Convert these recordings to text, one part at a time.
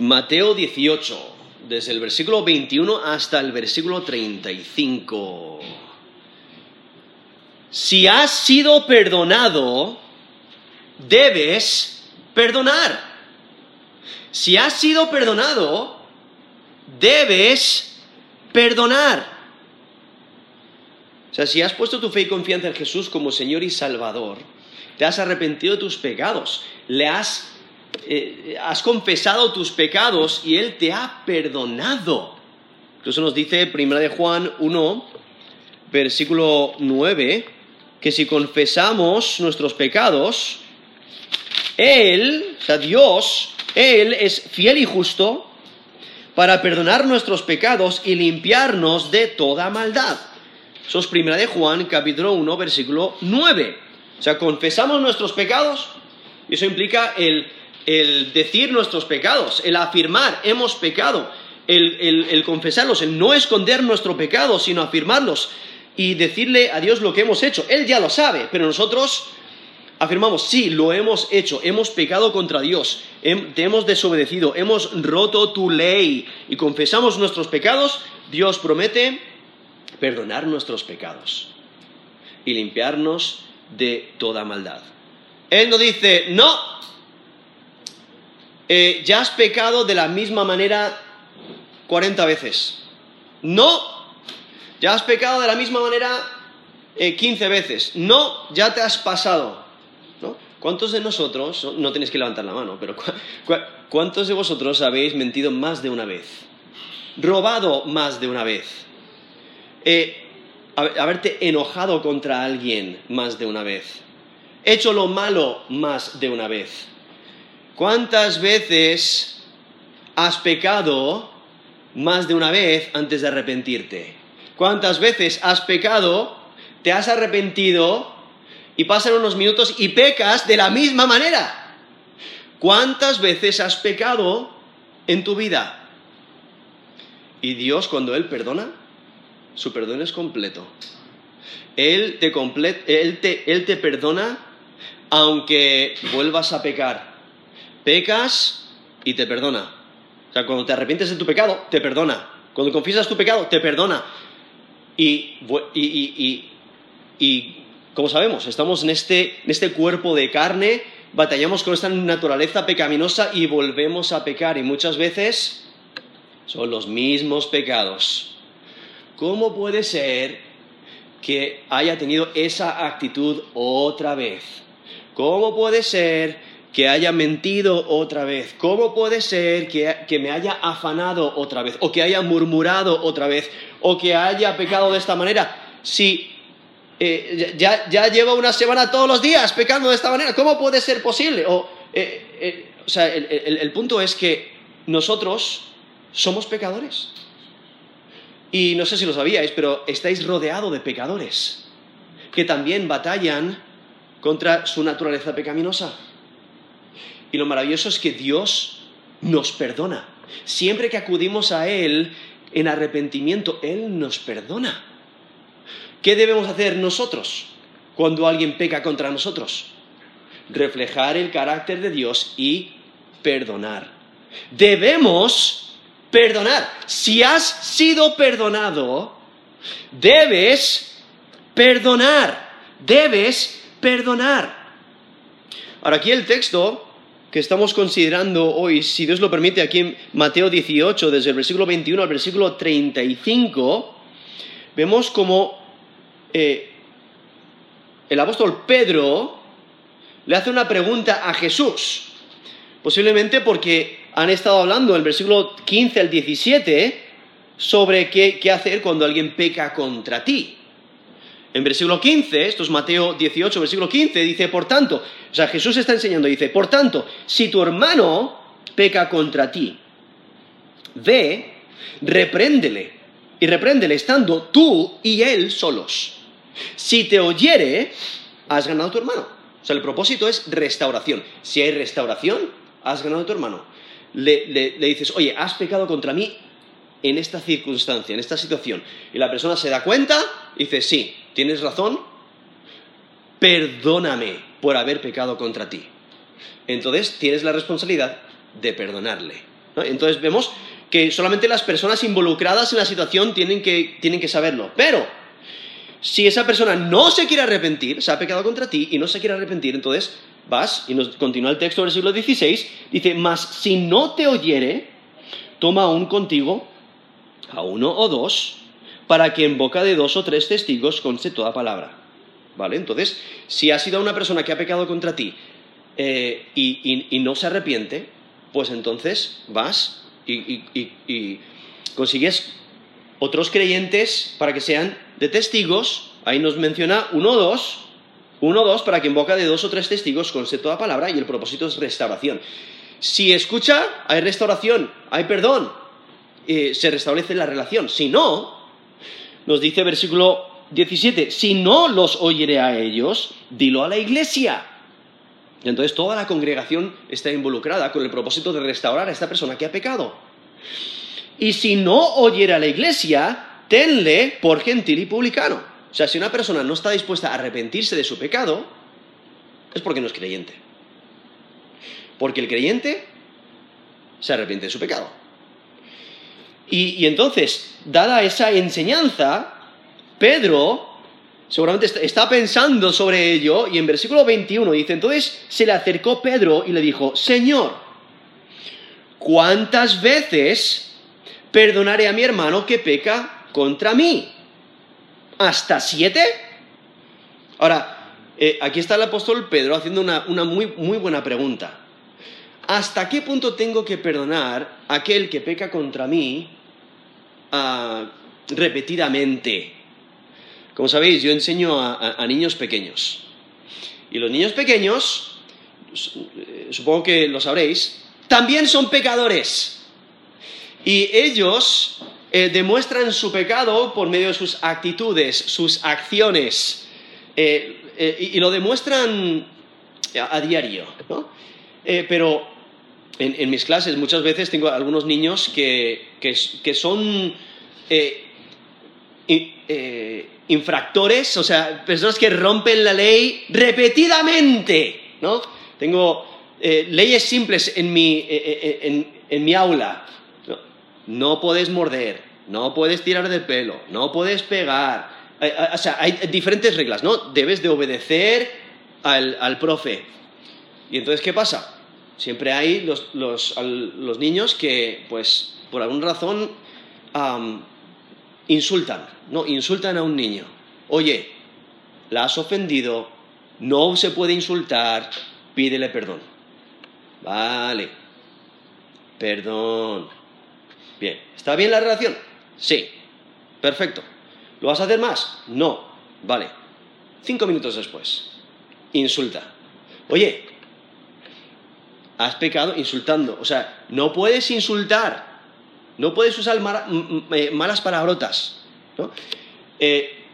Mateo 18, desde el versículo 21 hasta el versículo 35. Si has sido perdonado, debes perdonar. Si has sido perdonado, debes perdonar. O sea, si has puesto tu fe y confianza en Jesús como Señor y Salvador, te has arrepentido de tus pecados, le has, eh, has confesado tus pecados y Él te ha perdonado. Incluso nos dice 1 de Juan 1, versículo 9, que si confesamos nuestros pecados, Él, o sea, Dios, Él es fiel y justo para perdonar nuestros pecados y limpiarnos de toda maldad. Eso es primera de Juan, capítulo 1, versículo 9. O sea, confesamos nuestros pecados, y eso implica el, decir nuestros pecados, el afirmar, hemos pecado, el, el, confesarlos, el no esconder nuestro pecado, sino afirmarlos y decirle a Dios lo que hemos hecho. Él ya lo sabe, pero nosotros afirmamos, sí, lo hemos hecho, hemos pecado contra Dios, te hemos desobedecido, hemos roto tu ley y confesamos nuestros pecados, Dios promete perdonar nuestros pecados y limpiarnos de toda maldad. Él no dice, no, eh, ya has pecado de la misma manera 40 veces. No, ya has pecado de la misma manera 15 eh, veces. No, ya te has pasado. ¿Cuántos de nosotros, no, tenéis que levantar la mano, pero ¿cuántos de vosotros habéis mentido más de una vez? Robado más de una vez eh, haberte enojado contra alguien más de una vez, hecho lo malo más de una vez. ¿Cuántas veces has pecado más de una vez antes de arrepentirte? ¿Cuántas veces has pecado, te has arrepentido y pasan unos minutos y pecas de la misma manera? ¿Cuántas veces has pecado en tu vida? Y Dios cuando Él perdona, su perdón es completo. Él te, él te, él te perdona aunque vuelvas a pecar. Pecas y te perdona. O sea, cuando te arrepientes de tu pecado, te perdona. Cuando confiesas tu pecado, te perdona. Y, y, y, y como sabemos, estamos en este, en este cuerpo de carne, batallamos con esta naturaleza pecaminosa y volvemos a pecar. Y muchas veces son los mismos pecados ¿Cómo puede ser que haya tenido esa actitud otra vez? ¿Cómo puede ser que haya mentido otra vez? ¿Cómo puede ser que, me haya afanado otra vez? ¿O que haya murmurado otra vez? ¿O que haya pecado de esta manera? Si eh, ya, ya, llevo una semana todos los días pecando de esta manera, ¿cómo puede ser posible? O, eh, eh, sea, el punto es que nosotros somos pecadores. Y no sé si lo sabíais, pero estáis rodeados de pecadores que también batallan contra su naturaleza pecaminosa. Y lo maravilloso es que Dios nos perdona. Siempre que acudimos a Él en arrepentimiento, Él nos perdona. ¿Qué debemos hacer nosotros cuando alguien peca contra nosotros? Reflejar el carácter de Dios y perdonar. Debemos perdonar. Si has sido perdonado, debes perdonar. Debes perdonar. Ahora aquí el texto que estamos considerando hoy, si Dios lo permite, aquí en Mateo 18, desde el versículo 21 al versículo 35, vemos como eh, el apóstol Pedro le hace una pregunta a Jesús, posiblemente porque han estado hablando en el versículo 15 al 17 sobre qué, hacer cuando alguien peca contra ti. En versículo 15, esto es Mateo 18, versículo 15, dice, por tanto, o sea, Jesús está enseñando, dice, por tanto, si tu hermano peca contra ti, ve, repréndele, y repréndele estando tú y él solos. Si te oyere, has ganado a tu hermano. O sea, el propósito es restauración. Si hay restauración, has ganado a tu hermano le, dices, oye, has pecado contra mí en esta circunstancia, en esta situación, y la persona se da cuenta y dice, sí, tienes razón, perdóname por haber pecado contra ti. Entonces tienes la responsabilidad de perdonarle. Entonces vemos que solamente las personas involucradas en la situación tienen que, tienen que saberlo. Pero si esa persona no se quiere arrepentir, se ha pecado contra ti y no se quiere arrepentir, entonces vas, y nos continúa el texto del siglo XVI, dice, mas si no te oyere, toma aún contigo a uno o dos, para que en boca de dos o tres testigos conste toda palabra. ¿Vale? Entonces, si ha sido una persona que ha pecado contra ti eh, y, no se arrepiente, pues entonces vas y, y consigues otros creyentes para que sean de testigos, ahí nos menciona uno o dos, uno o dos para que en boca de dos o tres testigos conste toda palabra y el propósito es restauración. Si escucha, hay restauración, hay perdón, eh, se restablece la relación. Si no, nos dice versículo 17, si no los oyere a ellos, dilo a la iglesia. Entonces toda la congregación está involucrada con el propósito de restaurar a esta persona que ha pecado. Y si no oyere a la iglesia, tenle por gentil y publicano. O sea, si una persona no está dispuesta a arrepentirse de su pecado, es porque no es creyente. Porque el creyente se arrepiente de su pecado. Y, entonces, dada esa enseñanza, Pedro seguramente está pensando sobre ello y en versículo 21 dice, entonces se le acercó Pedro y le dijo, Señor, ¿cuántas veces perdonaré a mi hermano que peca contra mí. ¿Hasta siete? Ahora, eh, aquí está el apóstol Pedro haciendo una, muy, muy buena pregunta. ¿Hasta qué punto tengo que perdonar a aquel que peca contra mí repetidamente? Como sabéis, yo enseño a, niños pequeños. Y los niños pequeños, eh, supongo que lo sabréis, también son pecadores. Y ellos eh, demuestran su pecado por medio de sus actitudes, sus acciones, eh, y, lo demuestran a, diario. ¿no? pero en, mis clases muchas veces tengo algunos niños que, que son infractores, o sea, personas que rompen la ley repetidamente. ¿no? Tengo leyes simples en mi, en mi aula no puedes morder, no puedes tirar de pelo, no puedes pegar. O sea, hay diferentes reglas, ¿no? Debes de obedecer al, profe. Y entonces, ¿qué pasa? Siempre hay los, niños que, pues, por alguna razón, insultan, ¿no? Insultan a un niño. Oye, la has ofendido, no se puede insultar, pídele perdón. Vale, perdón. Bien, ¿está bien la relación? Sí, perfecto. ¿Lo vas a hacer más? No, vale. Cinco minutos después, insulta. Oye, has pecado insultando. O sea, no puedes insultar, no puedes usar eh, malas palabrotas. ¿no? Eh,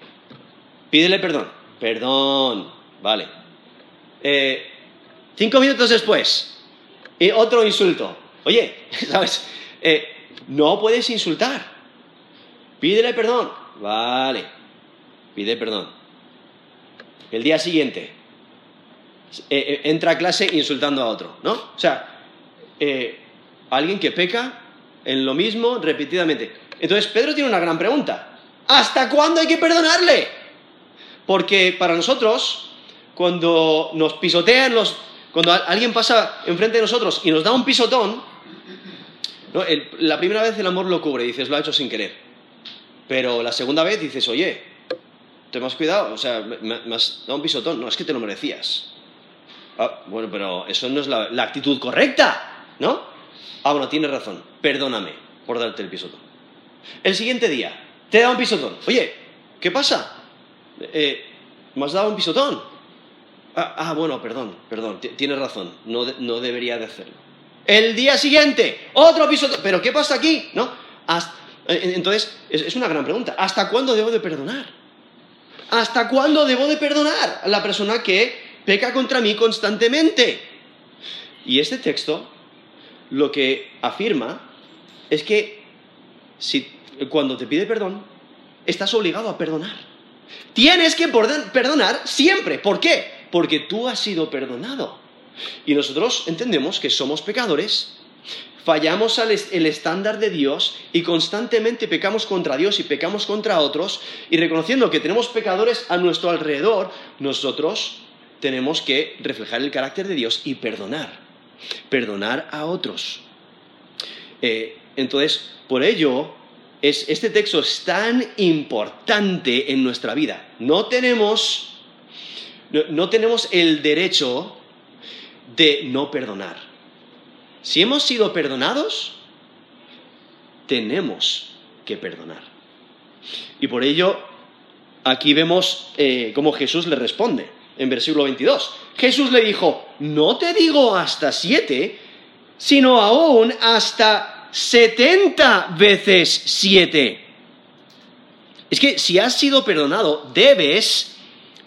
pídele perdón. Perdón, vale. Eh, cinco minutos después, otro insulto. Oye, ¿sabes? No puedes insultar. Pídele perdón. Vale. Pide perdón. El día siguiente, eh, eh, entra a clase insultando a otro, ¿no? O sea, eh, alguien que peca en lo mismo repetidamente. Entonces, Pedro tiene una gran pregunta. ¿Hasta cuándo hay que perdonarle? Porque para nosotros, cuando nos pisotean los... Cuando alguien pasa enfrente de nosotros y nos da un pisotón, la primera vez el amor lo cubre, dices, lo ha hecho sin querer. Pero la segunda vez dices, oye, te has cuidado, o sea, me, has dado un pisotón, no, es que te lo merecías. Ah, bueno, pero eso no es la, actitud correcta, ¿no? Ah, bueno, tienes razón, perdóname por darte el pisotón. El siguiente día, te dado un pisotón. Oye, ¿qué pasa? Eh, me has dado un pisotón. Ah, ah bueno, perdón, perdón, tienes razón, no, no debería de hacerlo. El día siguiente, otro piso. ¿Pero qué pasa aquí? ¿No? entonces, es una gran pregunta. ¿Hasta cuándo debo de perdonar? ¿Hasta cuándo debo de perdonar a la persona que peca contra mí constantemente? Y este texto lo que afirma es que si, cuando te pide perdón, estás obligado a perdonar. Tienes que perdonar siempre. ¿Por qué? Porque tú has sido perdonado. Y nosotros entendemos que somos pecadores, fallamos al el estándar de Dios y constantemente pecamos contra Dios y pecamos contra otros, y reconociendo que tenemos pecadores a nuestro alrededor, nosotros tenemos que reflejar el carácter de Dios y perdonar, perdonar a otros. Eh, entonces, por ello, este texto es tan importante en nuestra vida. No tenemos, no tenemos el derecho de no perdonar. Si hemos sido perdonados, tenemos que perdonar. Y por ello, aquí vemos eh, cómo Jesús le responde en versículo 22. Jesús le dijo, no te digo hasta siete, sino aún hasta setenta veces siete. Es que si has sido perdonado, debes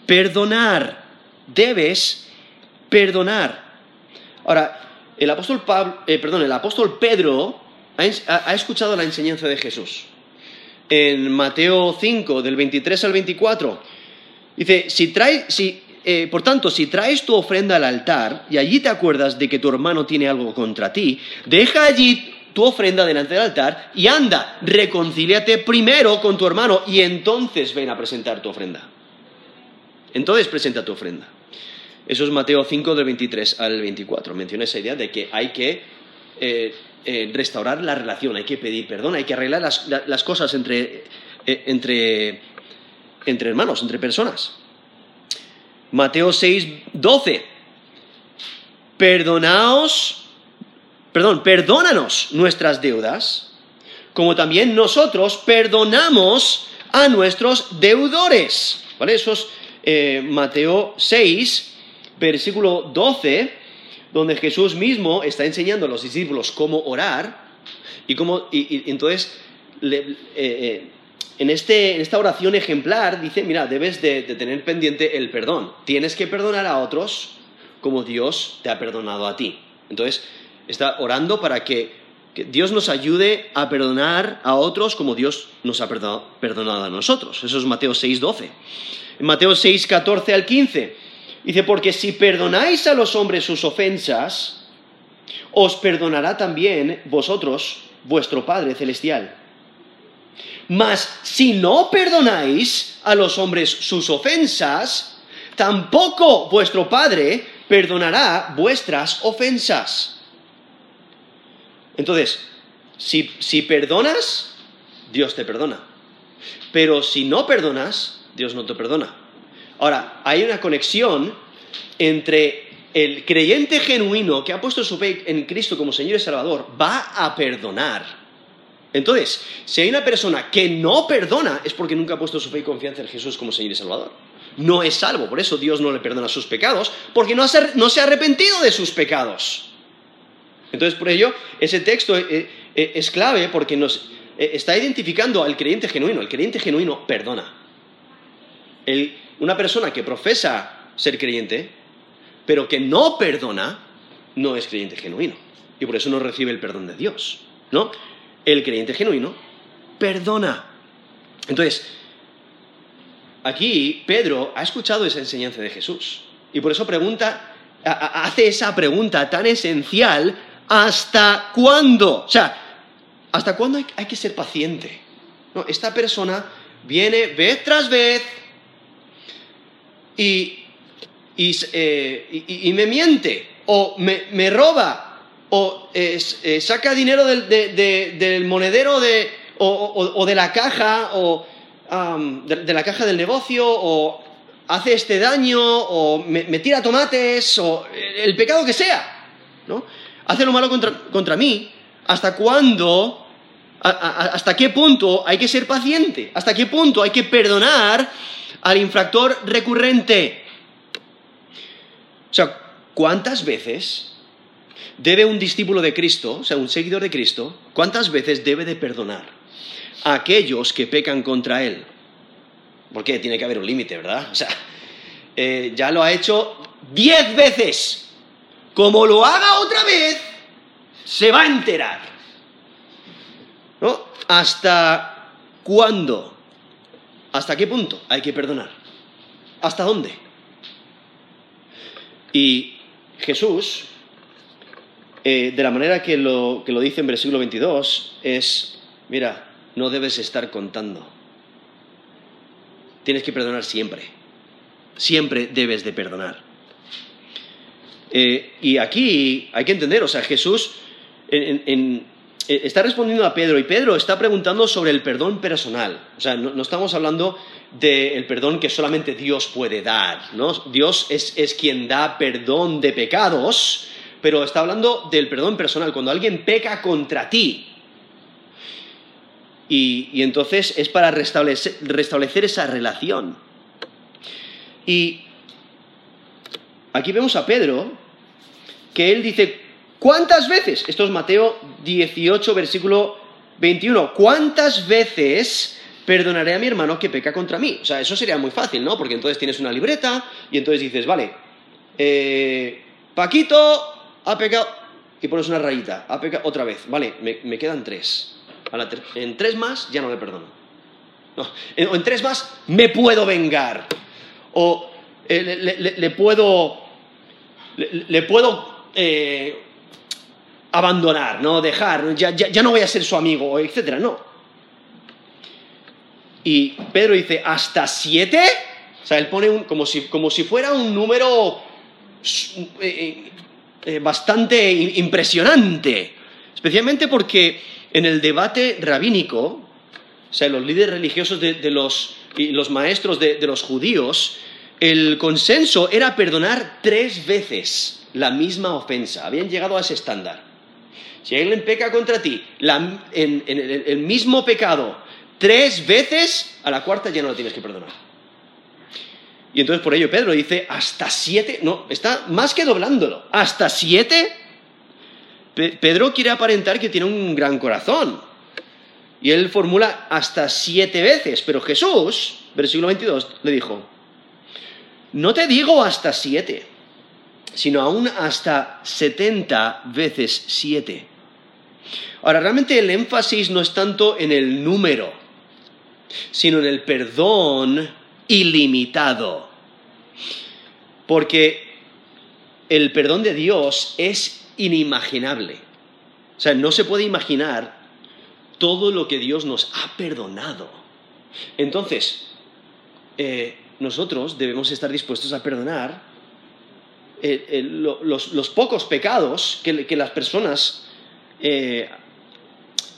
perdonar, debes perdonar. Ahora, el apóstol, eh, perdón, el apóstol Pedro ha, escuchado la enseñanza de Jesús. En Mateo 5, del 23 al 24, dice, si si, eh, por tanto, si traes tu ofrenda al altar y allí te acuerdas de que tu hermano tiene algo contra ti, deja allí tu ofrenda delante del altar y anda, reconcíliate primero con tu hermano y entonces ven a presentar tu ofrenda. Entonces presenta tu ofrenda. Eso es Mateo 5 del 23 al 24. Menciona esa idea de que hay que eh, eh, restaurar la relación, hay que pedir perdón, hay que arreglar las, cosas entre, entre, entre hermanos, entre personas. Mateo 6, 12. Perdonaos, perdón, perdónanos nuestras deudas, como también nosotros perdonamos a nuestros deudores. ¿Vale? Eso es Mateo 6, versículo 12, donde Jesús mismo está enseñando a los discípulos cómo orar y cómo, y, entonces, eh, eh, en, este, en, esta oración ejemplar dice, mira, debes de, tener pendiente el perdón. Tienes que perdonar a otros como Dios te ha perdonado a ti. Entonces, está orando para que, Dios nos ayude a perdonar a otros como Dios nos ha perdonado a nosotros. Eso es Mateo 6, 12. En Mateo 6, 14 al 15 Dice, porque si perdonáis a los hombres sus ofensas, os perdonará también vosotros vuestro Padre Celestial. Mas si no perdonáis a los hombres sus ofensas, tampoco vuestro Padre perdonará vuestras ofensas. Entonces, si, si perdonas, Dios te perdona. Pero si no perdonas, Dios no te perdona. Ahora, hay una conexión entre el creyente genuino que ha puesto su fe en Cristo como Señor y Salvador, va a perdonar. Entonces, si hay una persona que no perdona, es porque nunca ha puesto su fe y confianza en Jesús como Señor y Salvador. No es salvo, por eso Dios no le perdona sus pecados, porque no, se ha arrepentido de sus pecados. Entonces, por ello, ese texto eh, eh, es clave porque nos eh, está identificando al creyente genuino. El creyente genuino perdona. Una persona que profesa ser creyente, pero que no perdona, no es creyente genuino. Y por eso no recibe el perdón de Dios. ¿No? El creyente genuino perdona. Entonces, aquí Pedro ha escuchado esa enseñanza de Jesús. Y por eso pregunta, hace esa pregunta tan esencial, ¿hasta cuándo? O sea, ¿hasta cuándo hay, que ser paciente? ¿No? Esta persona viene vez tras vez eh, y, me miente, o me, roba, o eh, saca dinero del, monedero de, o, de la caja, o de, la caja del negocio, o hace este daño, o me, tira tomates, o el pecado que sea, ¿no? Hace lo malo contra, mí, ¿hasta cuándo? ¿Hasta qué punto hay que ser paciente? ¿Hasta qué punto hay que perdonar al infractor recurrente. O sea, ¿cuántas veces debe un discípulo de Cristo, o sea, un seguidor de Cristo, cuántas veces debe de perdonar a aquellos que pecan contra él? Porque tiene que haber un límite, ¿verdad? O sea, eh, ya lo ha hecho diez veces. Como lo haga otra vez, se va a enterar. ¿No? ¿Hasta cuándo? ¿Hasta qué punto hay que perdonar? ¿Hasta dónde? Y Jesús eh, de la manera que lo, que lo dice en versículo 22, es, mira, no debes estar contando. Tienes que perdonar siempre. Siempre debes de perdonar. Eh, y aquí hay que entender, o sea, Jesús eh, está respondiendo a Pedro y Pedro está preguntando sobre el perdón personal. O sea, no, estamos hablando del perdón que solamente Dios puede dar, ¿no? Dios es, quien da perdón de pecados, pero está hablando del perdón personal, cuando alguien peca contra ti. Y, entonces es para restablecer, esa relación. Y aquí vemos a Pedro que él dice, ¿cuántas veces? Esto es Mateo 18, versículo 21. ¿Cuántas veces perdonaré a mi hermano que peca contra mí? O sea, eso sería muy fácil, ¿no? Porque entonces tienes una libreta y entonces dices, vale, eh, Paquito ha pecado, y pones una rayita, ha pecado otra vez, vale, me, quedan tres. en tres más ya no le perdono. No, en, tres más me puedo vengar. O eh, le, puedo, le puedo eh, abandonar, ¿no? Dejar, ya, ya, no voy a ser su amigo, etcétera, no. Y Pedro dice, ¿hasta siete? O sea, él pone como, si, como si fuera un número eh, eh, bastante impresionante. Especialmente porque en el debate rabínico, o sea, los líderes religiosos de, los, y los maestros de, los judíos, el consenso era perdonar tres veces la misma ofensa, habían llegado a ese estándar. Si alguien peca contra ti en, el, mismo pecado tres veces, a la cuarta ya no lo tienes que perdonar. Y entonces por ello Pedro dice, hasta siete, no, está más que doblándolo, hasta siete. Pedro quiere aparentar que tiene un gran corazón. Y él formula hasta siete veces, pero Jesús, versículo 22, le dijo, no te digo hasta siete sino aún hasta 70 veces 7. Ahora, realmente el énfasis no es tanto en el número, sino en el perdón ilimitado. Porque el perdón de Dios es inimaginable. O sea, no se puede imaginar todo lo que Dios nos ha perdonado. Entonces, eh, nosotros debemos estar dispuestos a perdonar eh, eh, los, pocos pecados que, las personas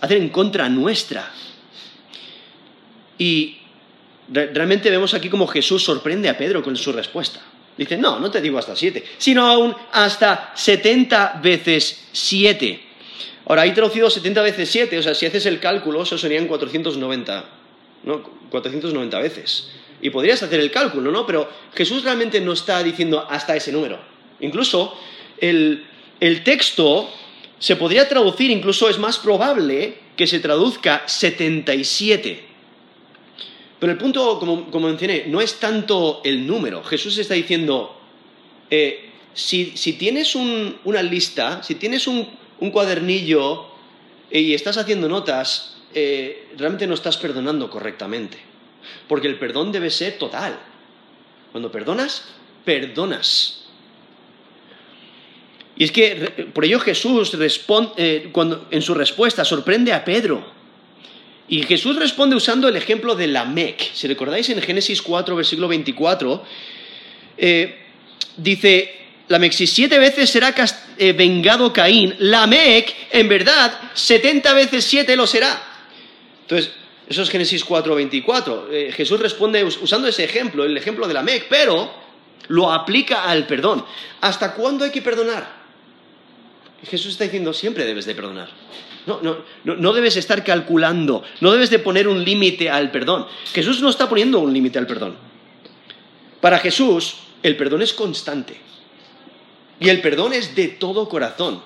hacen en contra nuestra. Y realmente vemos aquí como Jesús sorprende a Pedro con su respuesta. Dice, no, no te digo hasta siete, sino aún hasta setenta veces siete. Ahora, hay traducido 70 veces 7, o sea, si haces el cálculo, eso serían 490, ¿no? 490 veces. Y podrías hacer el cálculo, ¿no? Pero Jesús realmente no está diciendo hasta ese número. Incluso el, texto se podría traducir, incluso es más probable que se traduzca 77. Pero el punto, como, mencioné, no es tanto el número. Jesús está diciendo, eh, si, tienes una lista, si tienes un, cuadernillo y estás haciendo notas, eh, realmente no estás perdonando correctamente. Porque el perdón debe ser total. Cuando perdonas, perdonas. Y es que por ello Jesús responde, eh, en su respuesta sorprende a Pedro. Y Jesús responde usando el ejemplo de Lamec. Si recordáis en Génesis 4, versículo 24, eh, dice, Lamec, si siete veces será eh, vengado Caín, Lamec, en verdad, setenta veces siete lo será. Entonces, eso es Génesis 4, 24. Jesús responde usando ese ejemplo, el ejemplo de Lamec, pero lo aplica al perdón. ¿Hasta cuándo hay que perdonar? Jesús está diciendo, siempre debes de perdonar. No, no, no, debes estar calculando, no debes de poner un límite al perdón. Jesús no está poniendo un límite al perdón. Para Jesús, el perdón es constante. Y el perdón es de todo corazón.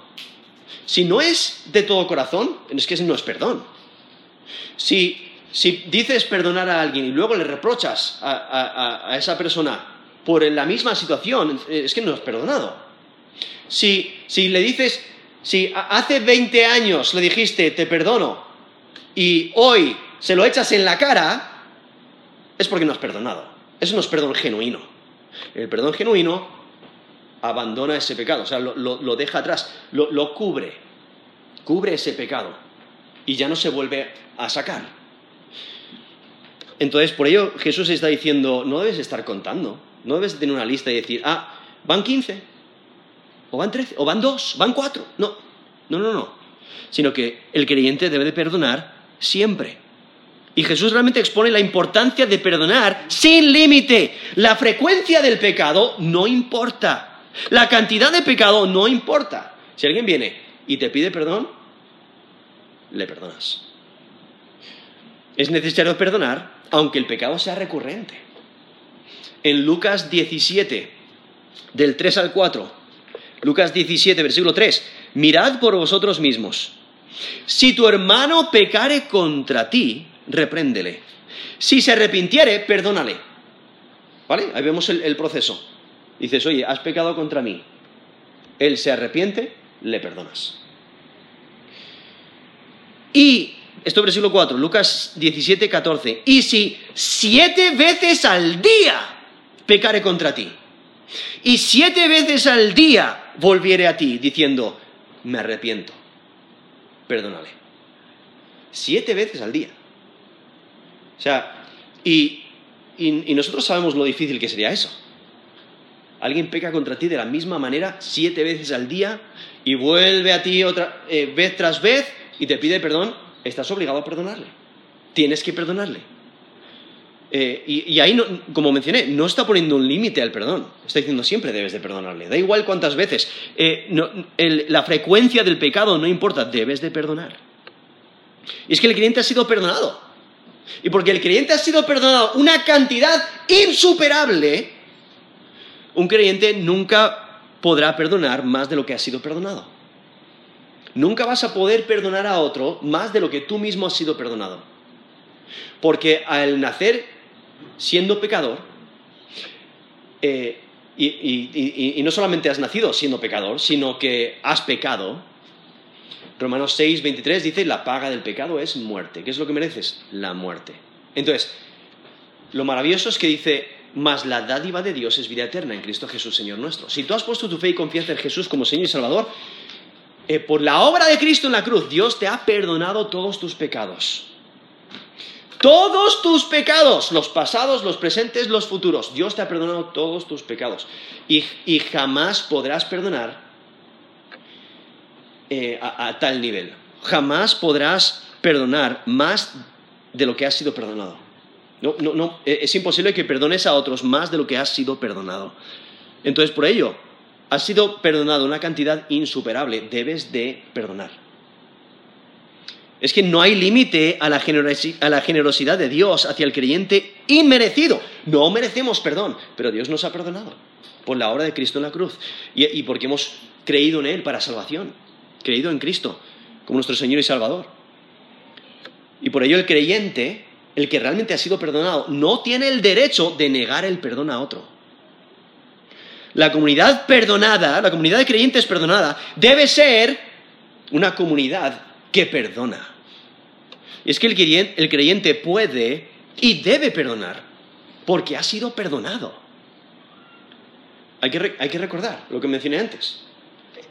Si no es de todo corazón, es que no es perdón. Si, si dices perdonar a alguien y luego le reprochas a, a esa persona por la misma situación, es que no es perdonado. Si, le dices, si hace 20 años le dijiste, te perdono, y hoy se lo echas en la cara, es porque no has perdonado. Eso no es perdón genuino. El perdón genuino abandona ese pecado, o sea, lo, deja atrás, lo cubre, cubre ese pecado y ya no se vuelve a sacar. Entonces, por ello Jesús está diciendo, no debes estar contando, no debes tener una lista y decir, ah, van 15, o van 13, o van 2, van 4. No, no, no, no. Sino que el creyente debe de perdonar siempre. Y Jesús realmente expone la importancia de perdonar sin límite. La frecuencia del pecado no importa. La cantidad de pecado no importa. Si alguien viene y te pide perdón, le perdonas. Es necesario perdonar aunque el pecado sea recurrente. En Lucas 17, del 3 al 4, Lucas 17, versículo 3, mirad por vosotros mismos. Si tu hermano pecare contra ti, repréndele. Si se arrepintiere, perdónale. ¿Vale? Ahí vemos el, proceso. Dices, oye, has pecado contra mí. Él se arrepiente, le perdonas. Y esto es versículo 4, Lucas 17, 14. Y si siete veces al día pecare contra ti, y siete veces al día volviere a ti diciendo, me arrepiento, perdónale. Siete veces al día. O sea, y, nosotros sabemos lo difícil que sería eso. Alguien peca contra ti de la misma manera siete veces al día y vuelve a ti otra eh, vez tras vez y te pide perdón estás obligado a perdonarle. Tienes que perdonarle. Eh, y, ahí, como mencioné, no está poniendo un límite al perdón. Está diciendo siempre debes de perdonarle. Da igual cuántas veces. Eh, la frecuencia del pecado no importa, debes de perdonar. Y es que el creyente ha sido perdonado. Y porque el creyente ha sido perdonado una cantidad insuperable, un creyente nunca podrá perdonar más de lo que ha sido perdonado. Nunca vas a poder perdonar a otro más de lo que tú mismo has sido perdonado. Porque al nacer siendo pecador, eh, y, no solamente has nacido siendo pecador, sino que has pecado, Romanos 6, 23 dice, la paga del pecado es muerte. ¿Qué es lo que mereces? La muerte. Entonces, lo maravilloso es que dice, mas la dádiva de Dios es vida eterna en Cristo Jesús, Señor nuestro. Si tú has puesto tu fe y confianza en Jesús como Señor y Salvador, eh, por la obra de Cristo en la cruz, Dios te ha perdonado todos tus pecados. Todos tus pecados, los pasados, los presentes, los futuros. Dios te ha perdonado todos tus pecados. Y, jamás podrás perdonar eh, a, tal nivel. Jamás podrás perdonar más de lo que has sido perdonado. No, no, no, eh, es imposible que perdones a otros más de lo que has sido perdonado. Entonces, por ello, has sido perdonado una cantidad insuperable, debes de perdonar. Es que no hay límite a, la generosidad de Dios hacia el creyente inmerecido. No merecemos perdón, pero Dios nos ha perdonado por la obra de Cristo en la cruz y, y porque hemos creído en Él para salvación, creído en Cristo como nuestro Señor y Salvador. Y por ello el creyente, el que realmente ha sido perdonado, no tiene el derecho de negar el perdón a otro. La comunidad perdonada, la comunidad de creyentes perdonada, debe ser una comunidad que perdona. Y es que el creyente, puede y debe perdonar, porque ha sido perdonado. Hay que, hay que recordar lo que mencioné antes.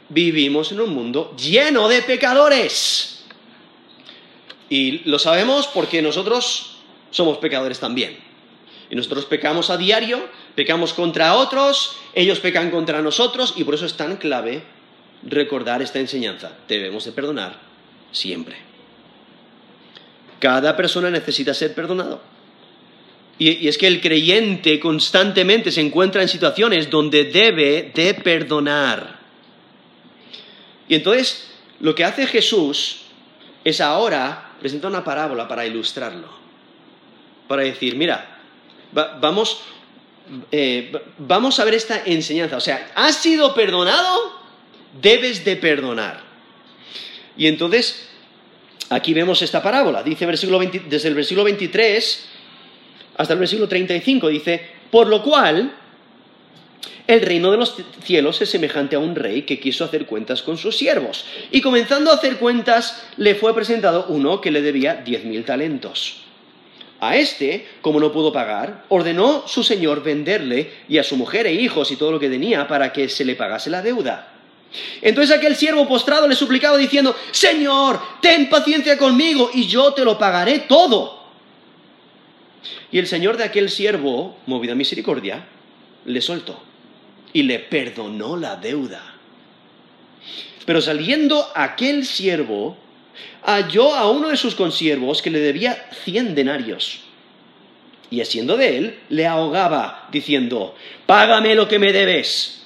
Vivimos en un mundo lleno de pecadores. Y lo sabemos porque nosotros somos pecadores también. Y nosotros pecamos a diario, pecamos contra otros, ellos pecan contra nosotros y por eso es tan clave recordar esta enseñanza. Debemos de perdonar siempre. Cada persona necesita ser perdonado. Y, es que el creyente constantemente se encuentra en situaciones donde debe de perdonar. Y entonces lo que hace Jesús es ahora presentar una parábola para ilustrarlo. Para decir, mira, vamos, eh, vamos a ver esta enseñanza. O sea, has sido perdonado, debes de perdonar. Y entonces, aquí vemos esta parábola. Dice desde el versículo 23 hasta el versículo 35, dice, por lo cual el reino de los cielos es semejante a un rey que quiso hacer cuentas con sus siervos. Y comenzando a hacer cuentas, le fue presentado uno que le debía diez mil talentos. A este, como no pudo pagar, ordenó su señor venderle y a su mujer e hijos y todo lo que tenía para que se le pagase la deuda. Entonces aquel siervo postrado le suplicaba diciendo, Señor, ten paciencia conmigo y yo te lo pagaré todo. Y el señor de aquel siervo, movido a misericordia, le soltó y le perdonó la deuda. Pero saliendo aquel siervo, halló a uno de sus consiervos que le debía cien denarios. Y haciendo de él, le ahogaba, diciendo, Págame lo que me debes.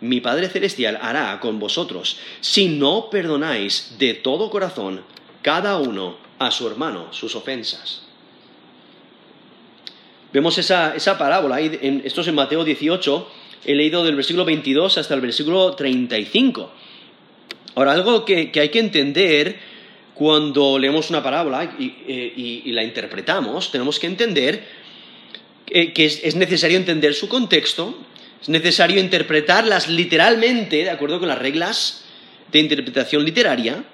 mi Padre Celestial hará con vosotros si no perdonáis de todo corazón cada uno a su hermano sus ofensas. Vemos esa, parábola, esto es en Mateo 18, he leído del versículo 22 hasta el versículo 35. Ahora, algo que hay que entender cuando leemos una parábola eh, y, la interpretamos, tenemos que entender que es, necesario entender su contexto, es necesario interpretarlas literalmente, de acuerdo con las reglas de interpretación literaria,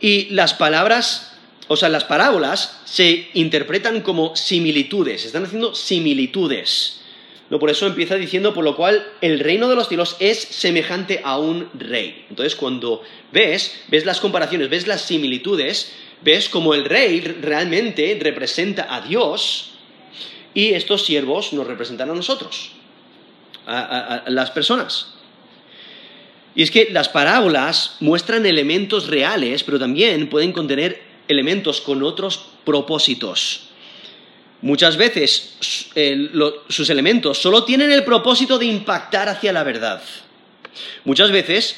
y las palabras, o sea, las parábolas se interpretan como similitudes, están haciendo similitudes. No, por eso empieza diciendo, por lo cual el reino de los cielos es semejante a un rey. Entonces, cuando ves, ves las comparaciones, ves las similitudes, ves como el rey realmente representa a Dios y estos siervos nos representan a nosotros, a, las personas. Y es que las parábolas muestran elementos reales, pero también pueden contener elementos con otros propósitos. Muchas veces sus elementos solo tienen el propósito de impactar hacia la verdad. Muchas veces,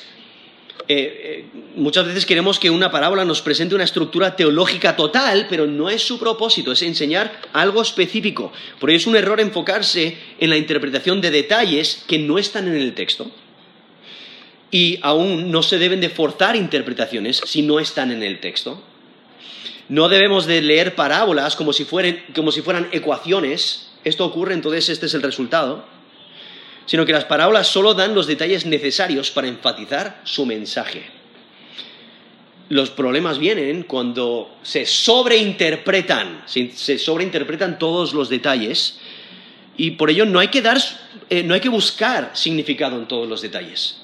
eh, eh, muchas veces queremos que una parábola nos presente una estructura teológica total, pero no es su propósito, es enseñar algo específico. Por ello es un error enfocarse en la interpretación de detalles que no están en el texto. Y aún no se deben de forzar interpretaciones si no están en el texto. No debemos de leer parábolas como si, fueran ecuaciones. Esto ocurre, entonces este es el resultado. Sino que las parábolas solo dan los detalles necesarios para enfatizar su mensaje. Los problemas vienen cuando se sobreinterpretan, se sobreinterpretan todos los detalles y por ello no hay que dar, eh, no hay que buscar significado en todos los detalles.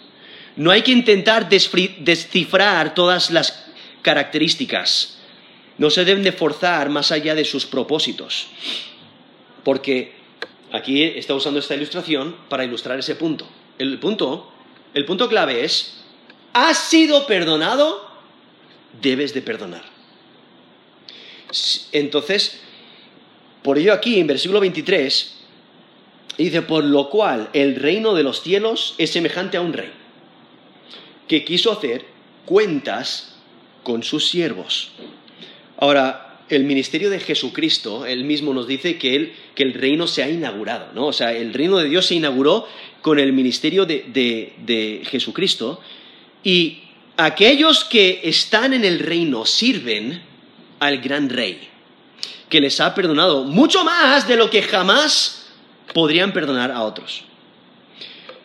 No hay que intentar descifrar todas las características no se deben de forzar más allá de sus propósitos. Porque aquí está usando esta ilustración para ilustrar ese punto. El punto, el punto clave es, has sido perdonado, debes de perdonar. Entonces, por ello aquí en versículo 23 dice, por lo cual el reino de los cielos es semejante a un rey que quiso hacer cuentas con sus siervos. Ahora, el ministerio de Jesucristo, él mismo nos dice que, el reino se ha inaugurado, ¿no? O sea, el reino de Dios se inauguró con el ministerio de, Jesucristo y aquellos que están en el reino sirven al gran rey, que les ha perdonado mucho más de lo que jamás podrían perdonar a otros.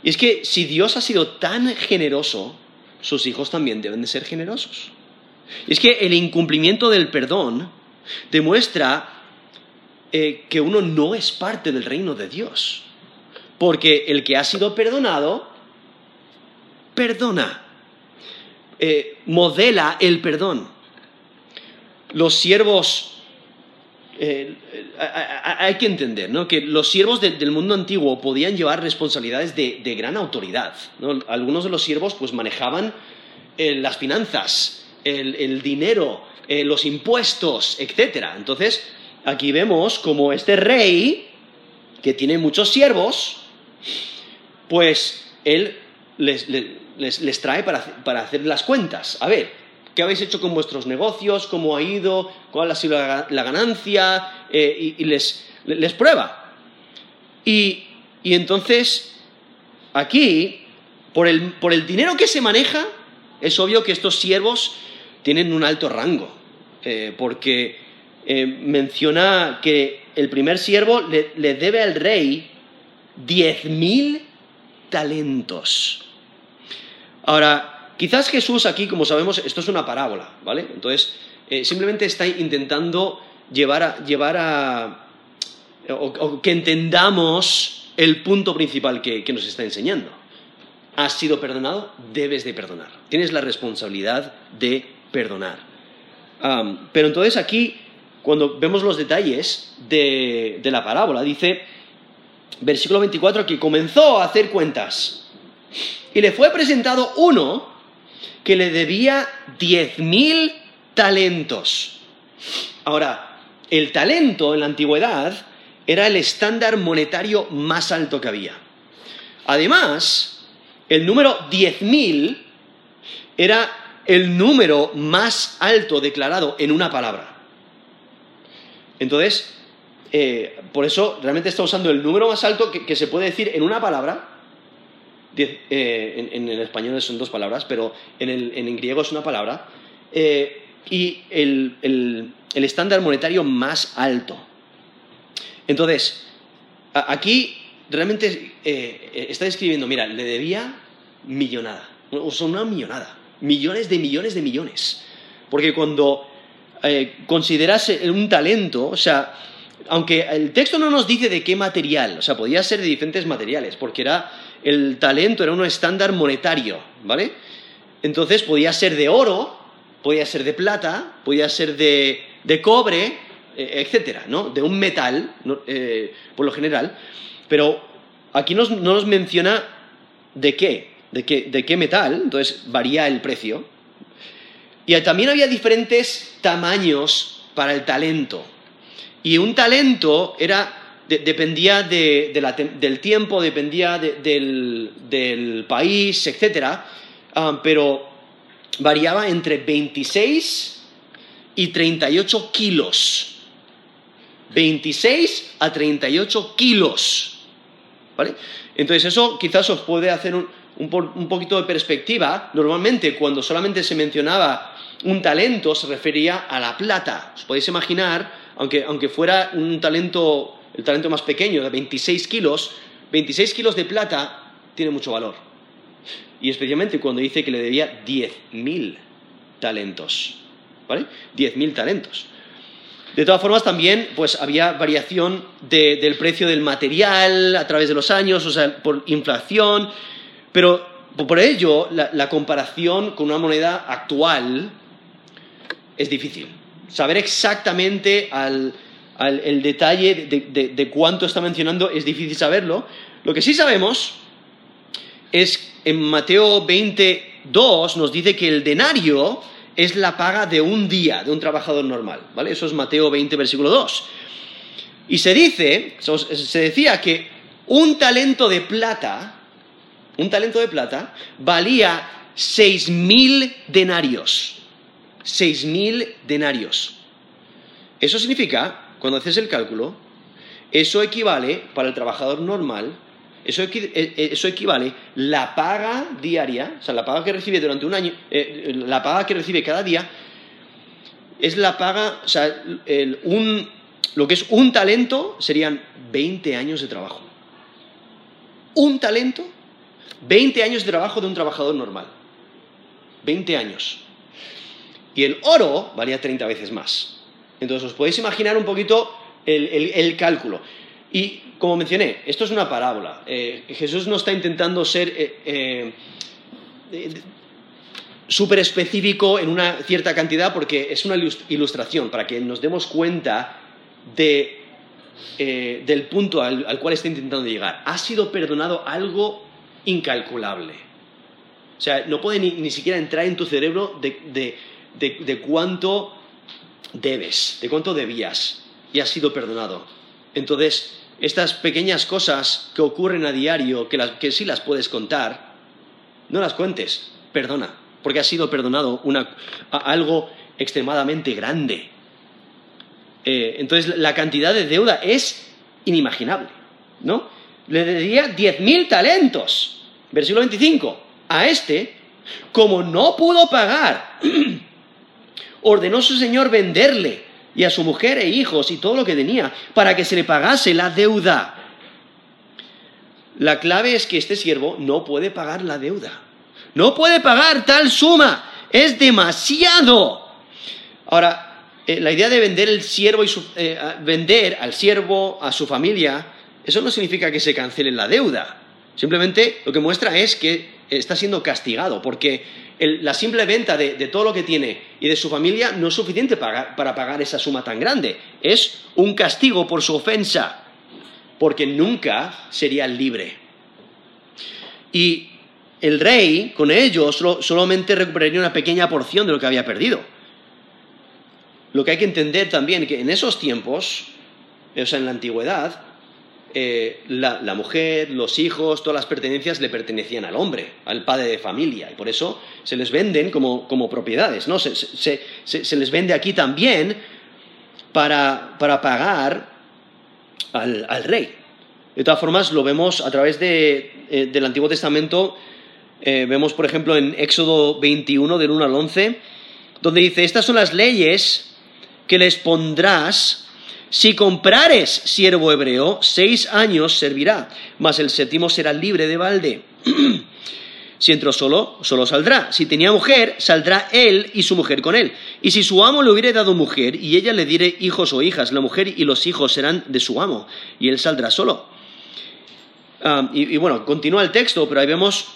Y es que si Dios ha sido tan generoso, sus hijos también deben de ser generosos. Es que el incumplimiento del perdón demuestra eh, que uno no es parte del reino de Dios. Porque el que ha sido perdonado, perdona, eh, modela el perdón. Los siervos, eh, hay que entender ¿no? que los siervos del mundo antiguo podían llevar responsabilidades de, gran autoridad. Algunos de los siervos pues, manejaban las finanzas, el, dinero, eh, los impuestos, etc. Entonces, aquí vemos como este rey, que tiene muchos siervos, pues él les, trae para hacer las cuentas. A ver, ¿Qué habéis hecho con vuestros negocios? ¿Cómo ha ido? ¿Cuál ha sido la, ganancia? Eh, y, les, prueba. Y, entonces, aquí, por el, dinero que se maneja, es obvio que estos siervos tienen un alto rango, eh, porque eh, menciona que el primer siervo le, debe al rey diez mil talentos. Ahora, Quizás Jesús aquí, como sabemos, esto es una parábola, ¿vale? Entonces, eh, simplemente está intentando llevar a, llevar a o, que entendamos el punto principal que, nos está enseñando. Has sido perdonado, debes de perdonar. Tienes la responsabilidad de perdonar. Pero entonces aquí, cuando vemos los detalles de, la parábola, dice, versículo 24, que comenzó a hacer cuentas. Y le fue presentado uno que le debía diez mil talentos. Ahora, el talento en la antigüedad era el estándar monetario más alto que había. Además, el número diez mil era el número más alto declarado en una palabra. Entonces, eh, por eso realmente está usando el número más alto que se puede decir en una palabra eh, en, el español son dos palabras, pero en, el, griego es una palabra, eh, y el, estándar monetario más alto. Entonces, aquí realmente está describiendo, mira, le debía millonada, o sea, una millonada, millones de millones de millones. Porque cuando consideras un talento, o sea, aunque el texto no nos dice de qué material, o sea, podía ser de diferentes materiales, porque era el talento era un estándar monetario, ¿vale? Entonces podía ser de oro, podía ser de plata, podía ser de, cobre, eh, etcétera, ¿no? De un metal, eh, por lo general. Pero aquí no nos menciona de qué, de qué, de qué metal, entonces varía el precio. Y también había diferentes tamaños para el talento. Y un talento era dependía del tiempo, dependía del, país, etc. Ah, pero variaba entre 26 y 38 kilos. 26 a 38 kilos. ¿Vale? Entonces eso quizás os puede hacer un, poquito de perspectiva. Normalmente cuando solamente se mencionaba un talento se refería a la plata. Os podéis imaginar, aunque, aunque fuera un talento el talento más pequeño de 26 kilos, 26 kilos de plata tiene mucho valor. Y especialmente cuando dice que le debía 10.000 talentos. ¿Vale? 10.000 talentos. De todas formas, también pues, había variación del precio del material a través de los años, o sea, por inflación, pero por ello la comparación con una moneda actual es difícil. Saber exactamente el detalle de, cuánto está mencionando es difícil saberlo. Lo que sí sabemos es en Mateo 22 nos dice que el denario es la paga de un día de un trabajador normal, ¿vale? Eso es Mateo 20 versículo 2. Y se dice, se decía que un talento de plata, un talento de plata valía seis mil denarios. Seis mil denarios. Eso significa cuando haces el cálculo, eso equivale para el trabajador normal, eso, eh, eh, eso equivale la paga diaria, o sea, la paga que recibe durante un año, eh, la paga que recibe cada día, es la paga, o sea, lo que es un talento serían 20 años de trabajo. Un talento, 20 años de trabajo de un trabajador normal. 20 años. Y el oro valía 30 veces más. Entonces os podéis imaginar un poquito el, cálculo. Y como mencioné, esto es una parábola. Eh, Jesús no está intentando ser eh, eh, súper específico en una cierta cantidad porque es una ilustración para que nos demos cuenta eh, del punto al, cual está intentando llegar. Ha sido perdonado algo incalculable. O sea, no puede ni, siquiera entrar en tu cerebro de, cuánto debes, de cuánto debías, y ha sido perdonado. Entonces, estas pequeñas cosas que ocurren a diario, que, que sí las puedes contar, no las cuentes, perdona, porque ha sido perdonado algo extremadamente grande. Eh, entonces la cantidad de deuda es inimaginable, ¿no? Le daría 10.000 talentos, versículo 25, a este, como no pudo pagar, ordenó su señor venderle y a su mujer e hijos y todo lo que tenía para que se le pagase la deuda. La clave es que este siervo no puede pagar la deuda. No puede pagar tal suma. Es demasiado. Ahora, eh, la idea de vender el siervo y eh, vender al siervo a su familia, eso no significa que se cancele la deuda. Simplemente lo que muestra es que está siendo castigado, porque la simple venta de, todo lo que tiene y de su familia no es suficiente para pagar esa suma tan grande. Es un castigo por su ofensa, porque nunca sería libre. Y el rey, con ello, solamente recuperaría una pequeña porción de lo que había perdido. Lo que hay que entender también que en esos tiempos, o sea, en la antigüedad, eh, la, mujer, los hijos, todas las pertenencias le pertenecían al hombre, al padre de familia, y por eso se les venden como, propiedades, ¿no? Se, les vende aquí también para, pagar al, rey. De todas formas, lo vemos a través eh, del Antiguo Testamento eh, vemos, por ejemplo, en Éxodo 21, del 1 al 11, donde dice, estas son las leyes que les pondrás si comprares siervo hebreo, seis años servirá, mas el séptimo será libre de balde. si entró solo, solo saldrá. Si tenía mujer, saldrá él y su mujer con él. Y si su amo le hubiere dado mujer, y ella le diere hijos o hijas, la mujer y los hijos serán de su amo, y él saldrá solo. Ah, y, bueno, continúa el texto, pero ahí vemos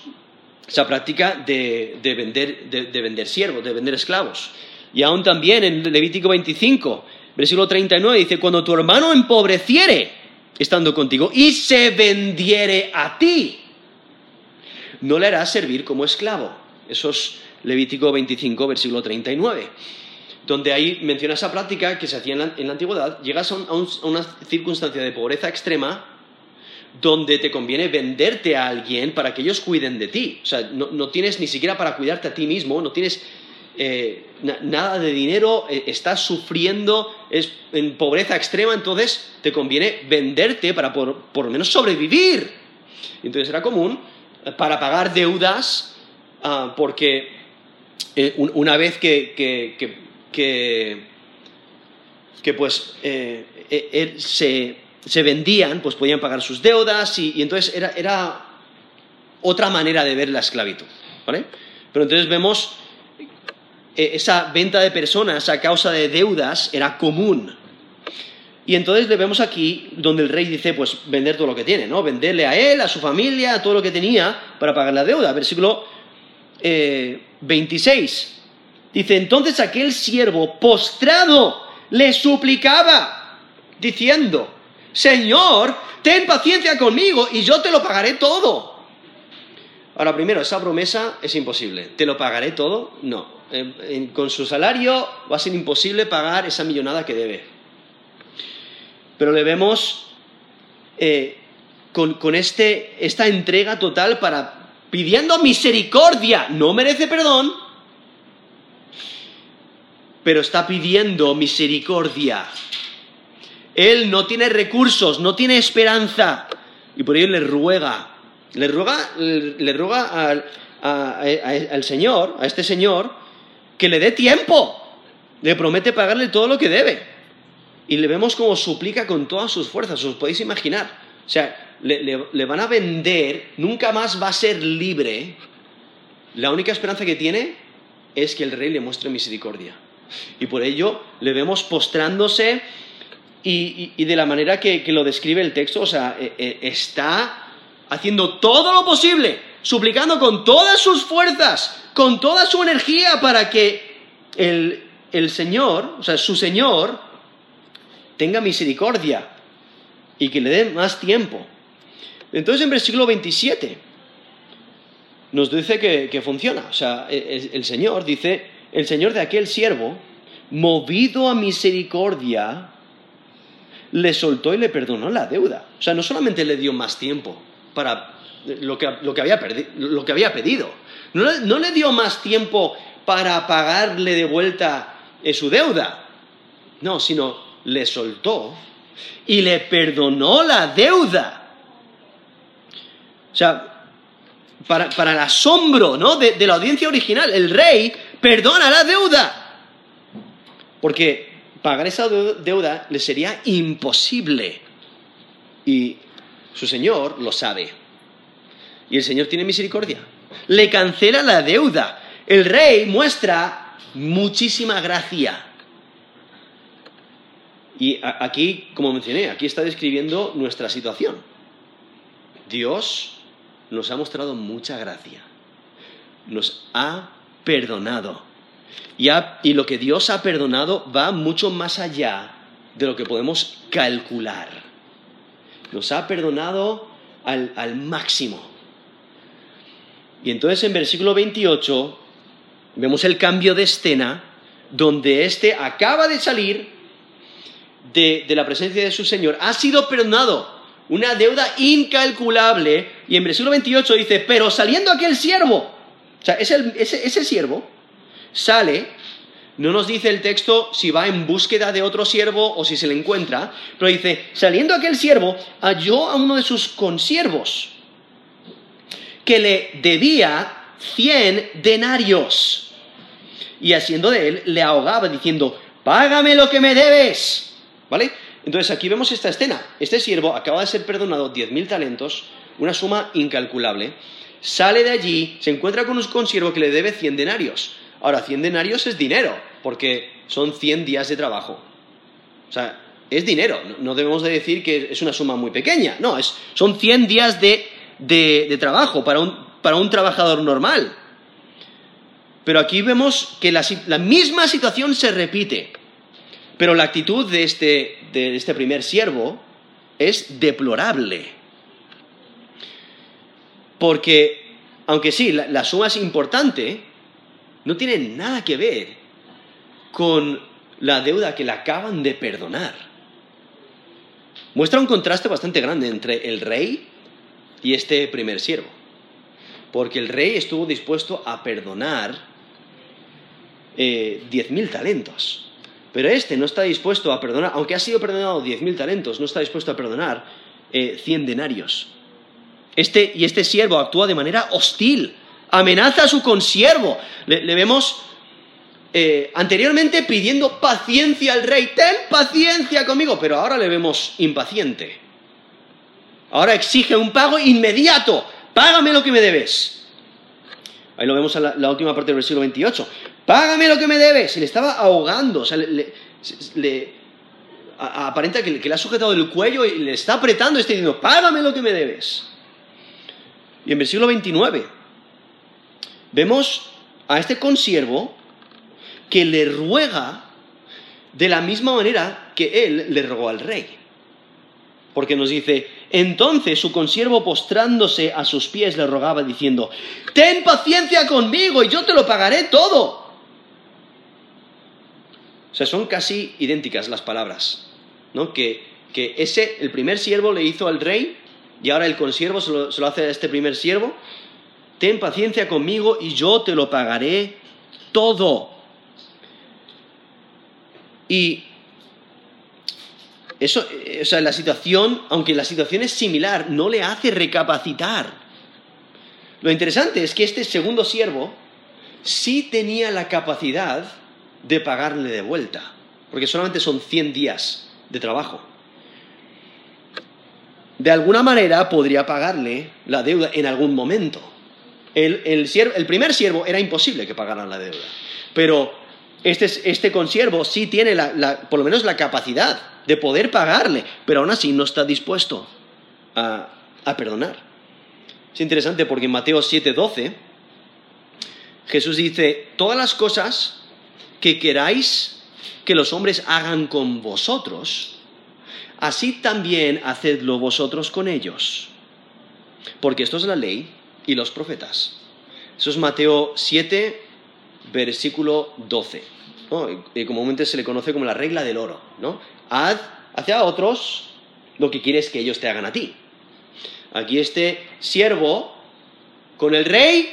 esa práctica de, vender, de, vender siervos, de vender esclavos. Y aún también en Levítico 25, versículo 39, dice, cuando tu hermano empobreciere estando contigo y se vendiere a ti, no le harás servir como esclavo. Eso es Levítico 25, versículo 39 donde ahí menciona esa práctica que se hacía en la, antigüedad, llegas a, a, una circunstancia de pobreza extrema donde te conviene venderte a alguien para que ellos cuiden de ti. O sea, no, tienes ni siquiera para cuidarte a ti mismo, no tienes eh, nada de dinero, eh, estás sufriendo es en pobreza extrema, entonces te conviene venderte para por, lo menos sobrevivir. Entonces era común eh, para pagar deudas, ah, porque una vez que, que, que, pues se se vendían, pues podían pagar sus deudas y, entonces era, otra manera de ver la esclavitud. ¿vale? Pero entonces vemos esa venta de personas a causa de deudas era común. Y entonces le vemos aquí donde el rey dice, pues vender todo lo que tiene, ¿no? Venderle a él, a su familia, a todo lo que tenía para pagar la deuda. Versículo 26. Eh, dice, entonces aquel siervo postrado le suplicaba, diciendo, Señor, ten paciencia conmigo y yo te lo pagaré todo. Ahora, primero, esa promesa es imposible. ¿Te lo pagaré todo? No. con su salario va a ser imposible pagar esa millonada que debe. Pero le vemos eh, con, este, esta entrega total para pidiendo misericordia. No merece perdón, pero está pidiendo misericordia. Él no tiene recursos, no tiene esperanza. Y por ello le ruega, le ruega, le ruega al, Señor, a este Señor, que le dé tiempo. Le promete pagarle todo lo que debe. Y le vemos como suplica con todas sus fuerzas, os podéis imaginar. O sea, le, van a vender, nunca más va a ser libre. La única esperanza que tiene es que el rey le muestre misericordia. Y por ello le vemos postrándose y, de la manera que, lo describe el texto, o sea, eh, eh, está haciendo todo lo posible, suplicando con todas sus fuerzas, con toda su energía para que el, Señor, o sea, su Señor, tenga misericordia y que le dé más tiempo. Entonces en versículo 27 nos dice que, funciona. O sea, el, el Señor dice, el Señor de aquel siervo, movido a misericordia, le soltó y le perdonó la deuda. O sea, no solamente le dio más tiempo para lo que, había, lo que había, pedido, no, le dio más tiempo para pagarle de vuelta eh, su deuda, no, sino le soltó y le perdonó la deuda. O sea, para, el asombro ¿no? de, de la audiencia original, el rey perdona la deuda. Porque pagar esa deuda le sería imposible. Y su Señor lo sabe. Y el Señor tiene misericordia. Le cancela la deuda. El rey muestra muchísima gracia. Y aquí, como mencioné, aquí está describiendo nuestra situación. Dios nos ha mostrado mucha gracia. Nos ha perdonado. Y, lo que Dios ha perdonado va mucho más allá de lo que podemos calcular. Nos ha perdonado al, al máximo. Y entonces en versículo 28 vemos el cambio de escena donde éste acaba de salir de, de, la presencia de su Señor, ha sido perdonado, una deuda incalculable, y en versículo 28 dice, pero saliendo aquel siervo, o sea, ese, ese siervo sale, no nos dice el texto si va en búsqueda de otro siervo o si se le encuentra, pero dice, saliendo aquel siervo, halló a uno de sus consiervos que le debía cien denarios. Y haciendo de él, le ahogaba diciendo, págame lo que me debes. ¿Vale? Entonces aquí vemos esta escena. Este siervo acaba de ser perdonado diez mil talentos, una suma incalculable. Sale de allí, se encuentra con un consiervo que le debe cien denarios. Ahora, 100 denarios es dinero, porque son 100 días de trabajo. O sea, es dinero, no debemos de decir que es una suma muy pequeña, no, es, son 100 días de, trabajo para un, trabajador normal. Pero aquí vemos que la, misma situación se repite, pero la actitud de este, este primer siervo es deplorable. Porque, aunque sí, la suma es importante, no tiene nada que ver con la deuda que le acaban de perdonar. Muestra un contraste bastante grande entre el rey y este primer siervo. Porque el rey estuvo dispuesto a perdonar eh, diez mil talentos. Pero este no está dispuesto a perdonar, aunque ha sido perdonado diez mil talentos, no está dispuesto a perdonar eh, cien denarios. Este, y este siervo actúa de manera hostil amenaza a su consiervo. Le, vemos eh, anteriormente pidiendo paciencia al rey, ten paciencia conmigo, pero ahora le vemos impaciente. Ahora exige un pago inmediato, págame lo que me debes. Ahí lo vemos en la, última parte del versículo 28. Págame lo que me debes. Y le estaba ahogando, o sea, le, aparenta que, le ha sujetado el cuello y le está apretando, este diciendo, págame lo que me debes. Y en versículo 29 Vemos a este consiervo que le ruega de la misma manera que él le rogó al rey. Porque nos dice, entonces su consiervo postrándose a sus pies le rogaba diciendo, ten paciencia conmigo y yo te lo pagaré todo. O sea, son casi idénticas las palabras, ¿no? Que, ese, el primer siervo le hizo al rey y ahora el consiervo se lo, se lo hace a este primer siervo ten paciencia conmigo y yo te lo pagaré todo. Y eso, o sea, la situación, aunque la situación es similar, no le hace recapacitar. Lo interesante es que este segundo siervo sí tenía la capacidad de pagarle de vuelta, porque solamente son 100 días de trabajo. De alguna manera podría pagarle la deuda en algún momento. El, primer siervo era imposible que pagaran la deuda, pero este, este consiervo sí tiene por lo menos la capacidad de poder pagarle, pero aún así no está dispuesto a, a perdonar. Es interesante porque en Mateo 7:12 Jesús dice, todas las cosas que queráis que los hombres hagan con vosotros, así también hacedlo vosotros con ellos. Porque esto es la ley y los profetas. Eso es Mateo 7, versículo 12. Y comúnmente se le conoce como la regla del oro. ¿no? Haz hacia otros lo que quieres que ellos te hagan a ti. Aquí este siervo con el rey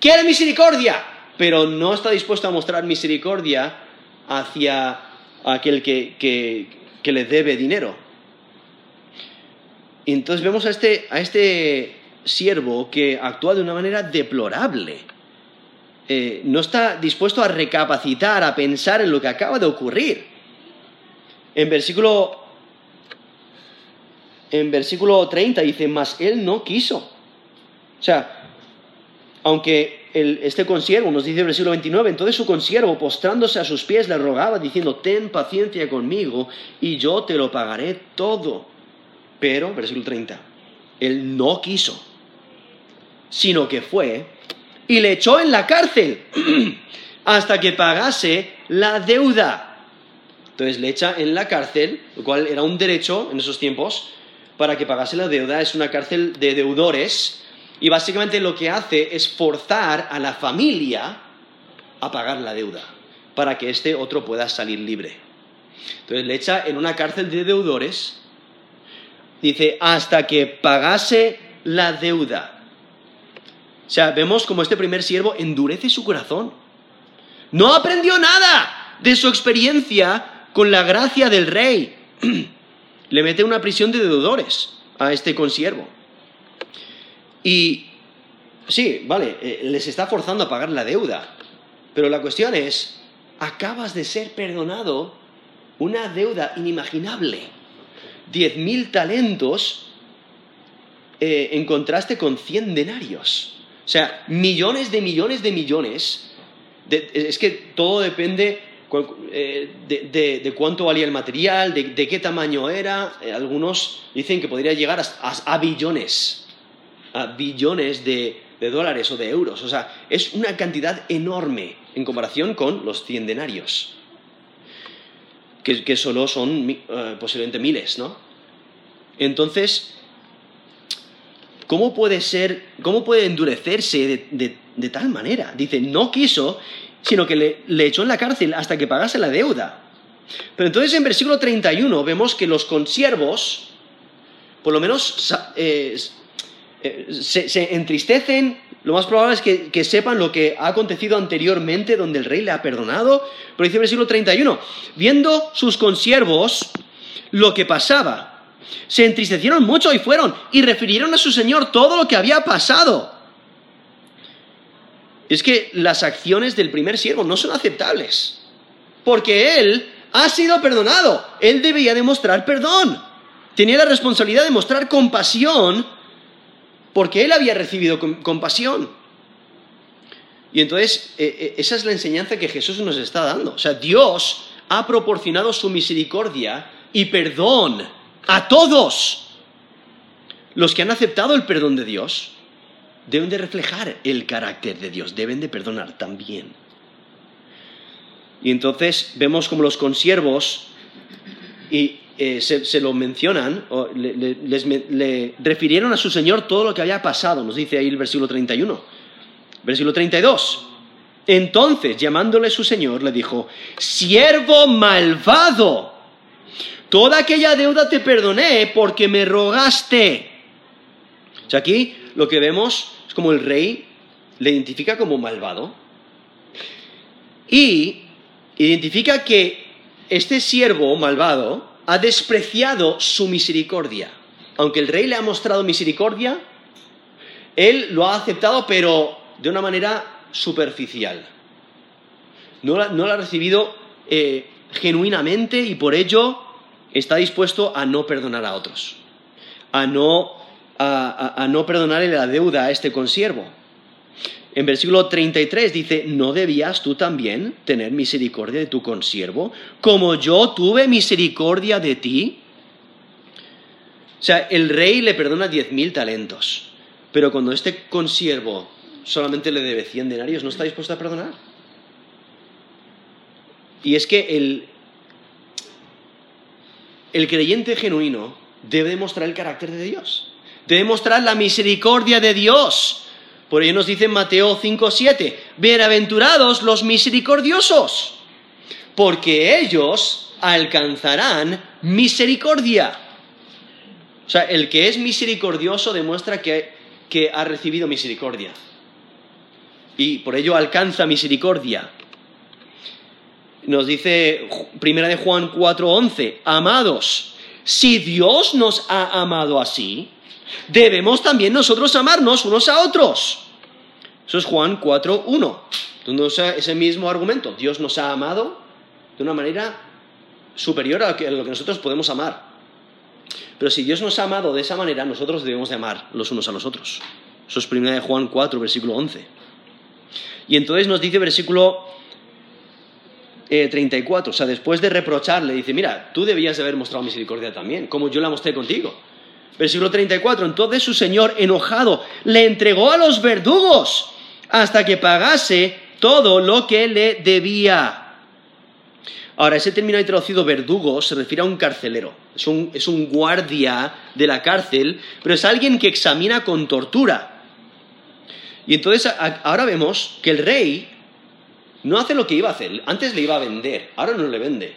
quiere misericordia, pero no está dispuesto a mostrar misericordia hacia aquel que, que, le debe dinero. Y entonces vemos a este, a este siervo que actúa de una manera deplorable. Eh, no está dispuesto a recapacitar, a pensar en lo que acaba de ocurrir. En versículo, en versículo 30 dice, mas él no quiso. O sea, aunque este consiervo, nos dice el versículo 29, entonces su consiervo, postrándose a sus pies, le rogaba, diciendo, ten paciencia conmigo y yo te lo pagaré todo. Pero, versículo 30, él no quiso, sino que fue y le echó en la cárcel hasta que pagase la deuda. Entonces le echa en la cárcel, lo cual era un derecho en esos tiempos, para que pagase la deuda. Es una cárcel de deudores y básicamente lo que hace es forzar a la familia a pagar la deuda para que este otro pueda salir libre. Entonces le echa en una cárcel de deudores, dice, hasta que pagase la deuda. O sea, vemos como este primer siervo endurece su corazón. No aprendió nada de su experiencia con la gracia del rey. Le mete una prisión de deudores a este consiervo. Y sí, vale, eh, les está forzando a pagar la deuda. Pero la cuestión es, acabas de ser perdonado una deuda inimaginable. Diez mil talentos eh, en contraste con cien denarios. O sea, millones de millones de millones. es que todo depende eh, de, cuánto valía el material, de, qué tamaño era. algunos dicen que podría llegar a billones a billones de, dólares o de euros. O sea, es una cantidad enorme en comparación con los cien denarios, que, solo son eh, posiblemente miles, ¿no? Entonces, ¿cómo puede ser, cómo puede endurecerse de, tal manera? Dice, no quiso, sino que le, echó en la cárcel hasta que pagase la deuda. Pero entonces en versículo 31 vemos que los consiervos, por lo menos eh, eh, se, entristecen, lo más probable es que, sepan lo que ha acontecido anteriormente, donde el rey le ha perdonado. Pero dice el versículo 31, viendo sus consiervos lo que pasaba, se entristecieron mucho y fueron y refirieron a su señor todo lo que había pasado. Es que las acciones del primer siervo no son aceptables, porque él ha sido perdonado, él debía demostrar perdón, tenía la responsabilidad de mostrar compasión porque él había recibido compasión. Y entonces, eh, eh, esa es la enseñanza que Jesús nos está dando. O sea, Dios ha proporcionado su misericordia y perdón a todos. Los que han aceptado el perdón de Dios deben de reflejar el carácter de Dios, deben de perdonar también. Y entonces vemos como los consiervos y eh, se, lo mencionan, le, refirieron a su Señor todo lo que había pasado, nos dice ahí el versículo 31. Versículo 32. Entonces, llamándole su Señor, le dijo, siervo malvado, toda aquella deuda te perdoné porque me rogaste. O sea, aquí lo que vemos es como el rey le identifica como malvado y identifica que este siervo malvado ha despreciado su misericordia. Aunque el rey le ha mostrado misericordia, él lo ha aceptado, pero de una manera superficial. No la, ha recibido eh, genuinamente y por ello está dispuesto a no perdonar a otros, a no, a, a no perdonarle la deuda a este consiervo. En versículo 33 dice, ¿no debías tú también tener misericordia de tu consiervo, como yo tuve misericordia de ti? O sea, el rey le perdona diez mil talentos, pero cuando este consiervo solamente le debe cien denarios, ¿no está dispuesto a perdonar? Y es que el, el creyente genuino debe demostrar el carácter de Dios, debe demostrar la misericordia de Dios. Por ello nos dice en Mateo 5:7, bienaventurados los misericordiosos, porque ellos alcanzarán misericordia. O sea, el que es misericordioso demuestra que, que ha recibido misericordia. Y por ello alcanza misericordia. Nos dice Primera de Juan 4:11, amados, si Dios nos ha amado así, debemos también nosotros amarnos unos a otros. Eso es Juan 4.1. Entonces, ese mismo argumento, Dios nos ha amado de una manera superior a lo que nosotros podemos amar. Pero si Dios nos ha amado de esa manera, nosotros debemos de amar los unos a los otros. Eso es 1 Juan 4, versículo 11. Y entonces nos dice versículo 34, eh, o sea, después de reprocharle, dice, mira, tú debías de haber mostrado misericordia también, como yo la mostré contigo. Versículo 34, entonces su señor enojado le entregó a los verdugos hasta que pagase todo lo que le debía. Ahora, ese término ahí traducido verdugo se refiere a un carcelero, es un, es un guardia de la cárcel, pero es alguien que examina con tortura. Y entonces ahora vemos que el rey no hace lo que iba a hacer, antes le iba a vender, ahora no le vende.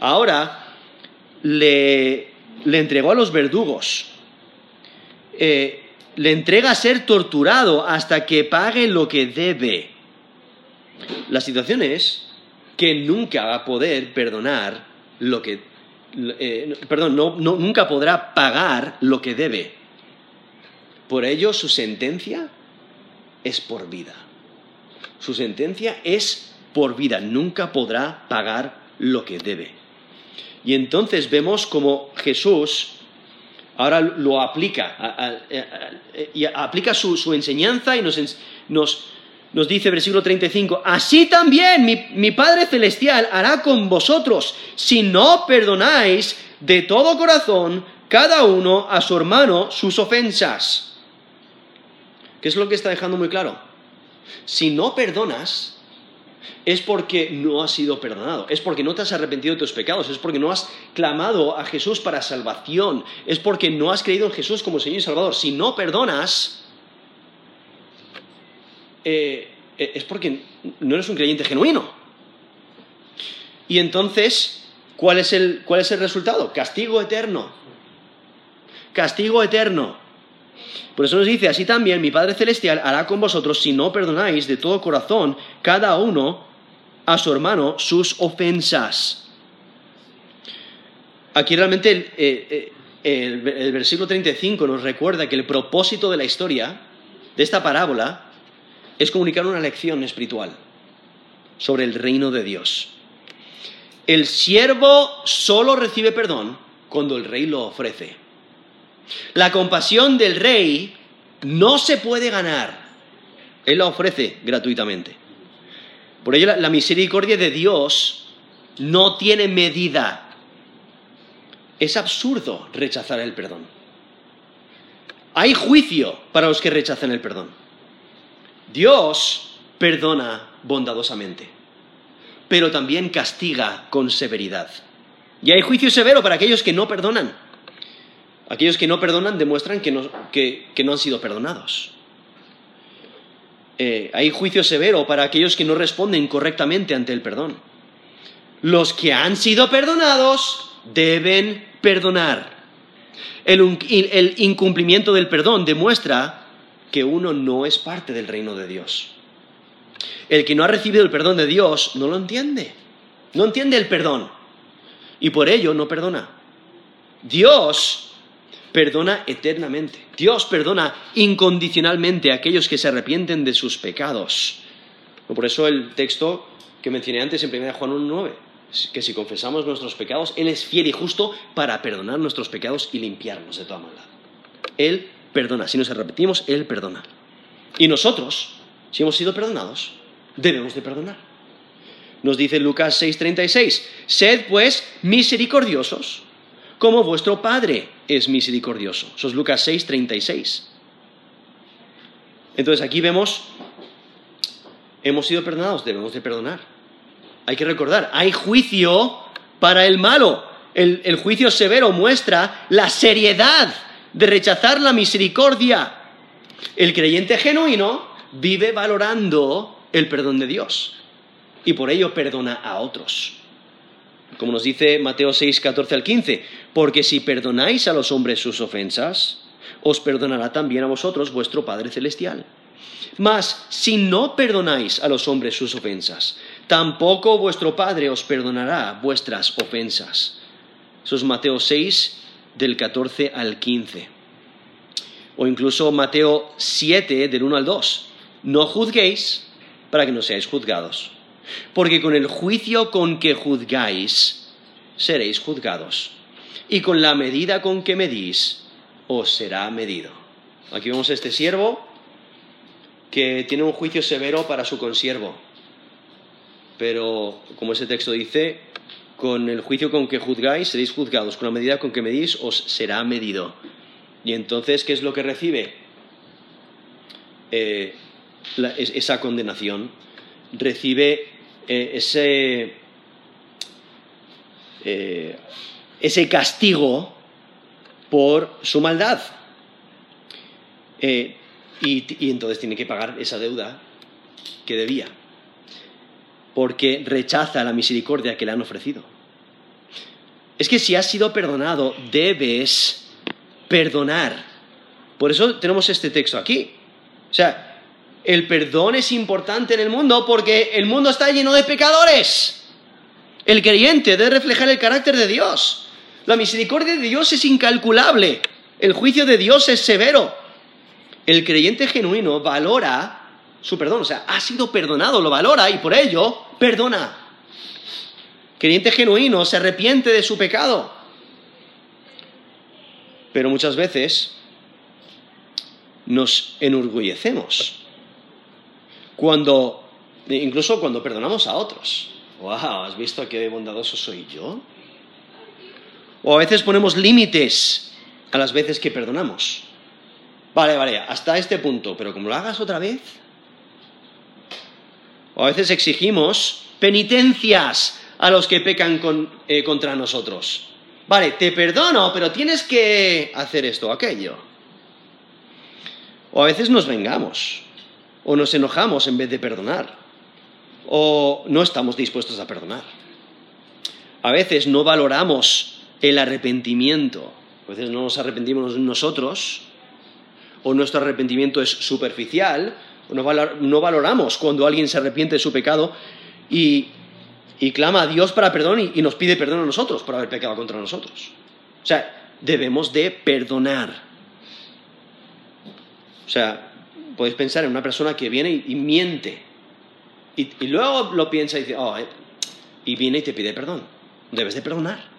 Ahora le, entregó a los verdugos. Eh, le entrega a ser torturado hasta que pague lo que debe. La situación es que nunca va a poder perdonar lo que... Eh, perdón, nunca podrá pagar lo que debe. Por ello su sentencia es por vida. Su sentencia es por vida. Nunca podrá pagar lo que debe. Y entonces vemos como Jesús ahora lo aplica, y aplica su, enseñanza y nos, dice, versículo 35, así también mi, mi Padre Celestial hará con vosotros si no perdonáis de todo corazón cada uno a su hermano sus ofensas. ¿Qué es lo que está dejando muy claro? Si no perdonas, es porque no has sido perdonado, es porque no te has arrepentido de tus pecados, es porque no has clamado a Jesús para salvación, es porque no has creído en Jesús como Señor y Salvador. Si no perdonas, eh, es porque no eres un creyente genuino. Y entonces, ¿cuál es el, cuál es el resultado? Castigo eterno. Castigo eterno. Por eso nos dice, así también mi Padre Celestial hará con vosotros si no perdonáis de todo corazón cada uno a su hermano sus ofensas. Aquí realmente el, eh, eh, el, versículo 35 nos recuerda que el propósito de la historia, de esta parábola, es comunicar una lección espiritual sobre el reino de Dios. El siervo solo recibe perdón cuando el rey lo ofrece. La compasión del rey no se puede ganar. Él la ofrece gratuitamente. Por ello la, misericordia de Dios no tiene medida. Es absurdo rechazar el perdón. Hay juicio para los que rechazan el perdón. Dios perdona bondadosamente, pero también castiga con severidad. Y hay juicio severo para aquellos que no perdonan. Aquellos que no perdonan demuestran que no, han sido perdonados. Eh, hay juicio severo para aquellos que no responden correctamente ante el perdón. Los que han sido perdonados deben perdonar. el incumplimiento del perdón demuestra que uno no es parte del reino de Dios. El que no ha recibido el perdón de Dios no lo entiende. No entiende el perdón. Y por ello no perdona. Dios perdona eternamente. Dios perdona incondicionalmente a aquellos que se arrepienten de sus pecados. Por eso el texto que mencioné antes en 1 Juan 1.9, que si confesamos nuestros pecados, Él es fiel y justo para perdonar nuestros pecados y limpiarnos de toda maldad. Él perdona. Si nos arrepentimos, Él perdona. Y nosotros, si hemos sido perdonados, debemos de perdonar. Nos dice Lucas 6:36, sed pues misericordiosos como vuestro Padre es misericordioso. Eso es Lucas 6, 36. Entonces aquí vemos, hemos sido perdonados, debemos de perdonar. Hay que recordar, hay juicio para el malo. el, el juicio severo muestra la seriedad de rechazar la misericordia. El creyente genuino vive valorando el perdón de Dios y por ello perdona a otros. Como nos dice Mateo 6, 14 al 15, porque si perdonáis a los hombres sus ofensas, os perdonará también a vosotros vuestro Padre Celestial. Mas si no perdonáis a los hombres sus ofensas, tampoco vuestro Padre os perdonará vuestras ofensas. Eso es Mateo 6, del 14 al 15. O incluso Mateo 7, del 1 al 2. No juzguéis para que no seáis juzgados. Porque con el juicio con que juzgáis, seréis juzgados. Y con la medida con que medís, os será medido. Aquí vemos a este siervo que tiene un juicio severo para su consiervo. Pero, como ese texto dice, con el juicio con que juzgáis seréis juzgados, con la medida con que medís os será medido. Y entonces, ¿qué es lo que recibe? Eh, esa condenación. Recibe eh, ese, eh, ese castigo por su maldad. Y, entonces tiene que pagar esa deuda que debía, porque rechaza la misericordia que le han ofrecido. Es que si has sido perdonado, debes perdonar. Por eso tenemos este texto aquí. O sea, el perdón es importante en el mundo porque el mundo está lleno de pecadores. El creyente debe reflejar el carácter de Dios. La misericordia de Dios es incalculable. El juicio de Dios es severo. El creyente genuino valora su perdón, o sea, ha sido perdonado, lo valora y por ello perdona. creyente genuino se arrepiente de su pecado. Pero muchas veces nos enorgullecemos cuando, incluso cuando perdonamos a otros. ¡Wow! ¿Has visto qué bondadoso soy yo? O a veces ponemos límites a las veces que perdonamos. Vale, vale, hasta este punto, pero como lo hagas otra vez. O a veces exigimos penitencias a los que pecan eh, contra nosotros. Vale, te perdono, pero tienes que hacer esto o aquello. O a veces nos vengamos, o nos enojamos en vez de perdonar, o no estamos dispuestos a perdonar. A veces no valoramos el arrepentimiento, a veces no nos arrepentimos nosotros, o nuestro arrepentimiento es superficial, o no, valoramos cuando alguien se arrepiente de su pecado y, clama a Dios para perdón y, nos pide perdón a nosotros por haber pecado contra nosotros. O sea, debemos de perdonar. O sea, podéis pensar en una persona que viene y, miente y, luego lo piensa y dice, oh, eh", y viene y te pide perdón. Debes de perdonar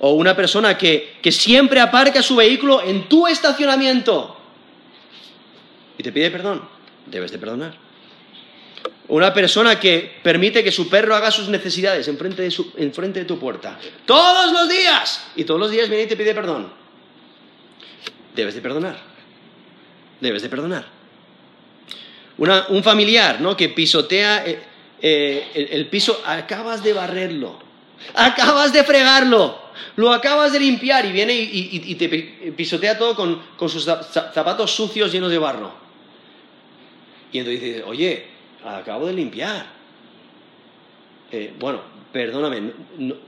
o una persona que, siempre aparca su vehículo en tu estacionamiento y te pide perdón, debes de perdonar. Una persona que permite que su perro haga sus necesidades enfrente de, su, de tu puerta todos los días y todos los días viene y te pide perdón. Debes de perdonar. Debes de perdonar. un familiar ¿no? que pisotea eh, eh, el piso, acabas de barrerlo, acabas de fregarlo, lo acabas de limpiar y viene y, te pisotea todo con, sus zapatos sucios llenos de barro. Y entonces dices, oye, acabo de limpiar. Eh, bueno, perdóname,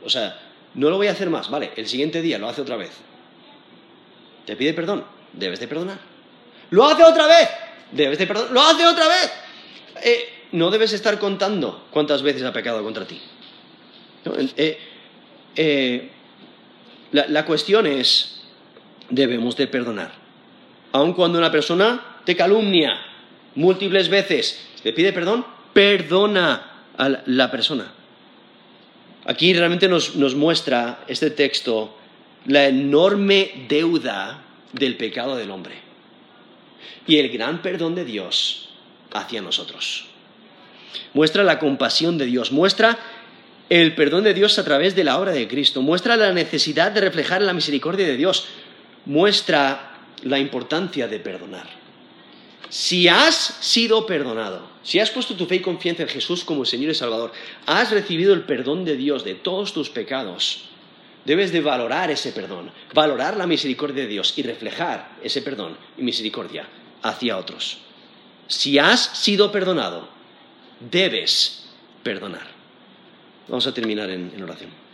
o sea, no lo voy a hacer más, vale, el siguiente día lo hace otra vez. Te pide perdón, debes de perdonar. Lo hace otra vez, debes de perdonar. Lo hace otra vez. Eh, no debes estar contando cuántas veces ha pecado contra ti. Eh, la, cuestión es, debemos de perdonar. Aun cuando una persona te calumnia múltiples veces, te pide perdón, perdona a la persona. Aquí realmente nos, muestra este texto la enorme deuda del pecado del hombre y el gran perdón de Dios hacia nosotros. Muestra la compasión de Dios, muestra el perdón de Dios a través de la obra de Cristo, muestra la necesidad de reflejar la misericordia de Dios, muestra la importancia de perdonar. Si has sido perdonado, si has puesto tu fe y confianza en Jesús como Señor y Salvador, has recibido el perdón de Dios de todos tus pecados, debes de valorar ese perdón, valorar la misericordia de Dios y reflejar ese perdón y misericordia hacia otros. Si has sido perdonado, debes perdonar. Vamos a terminar en, en oración.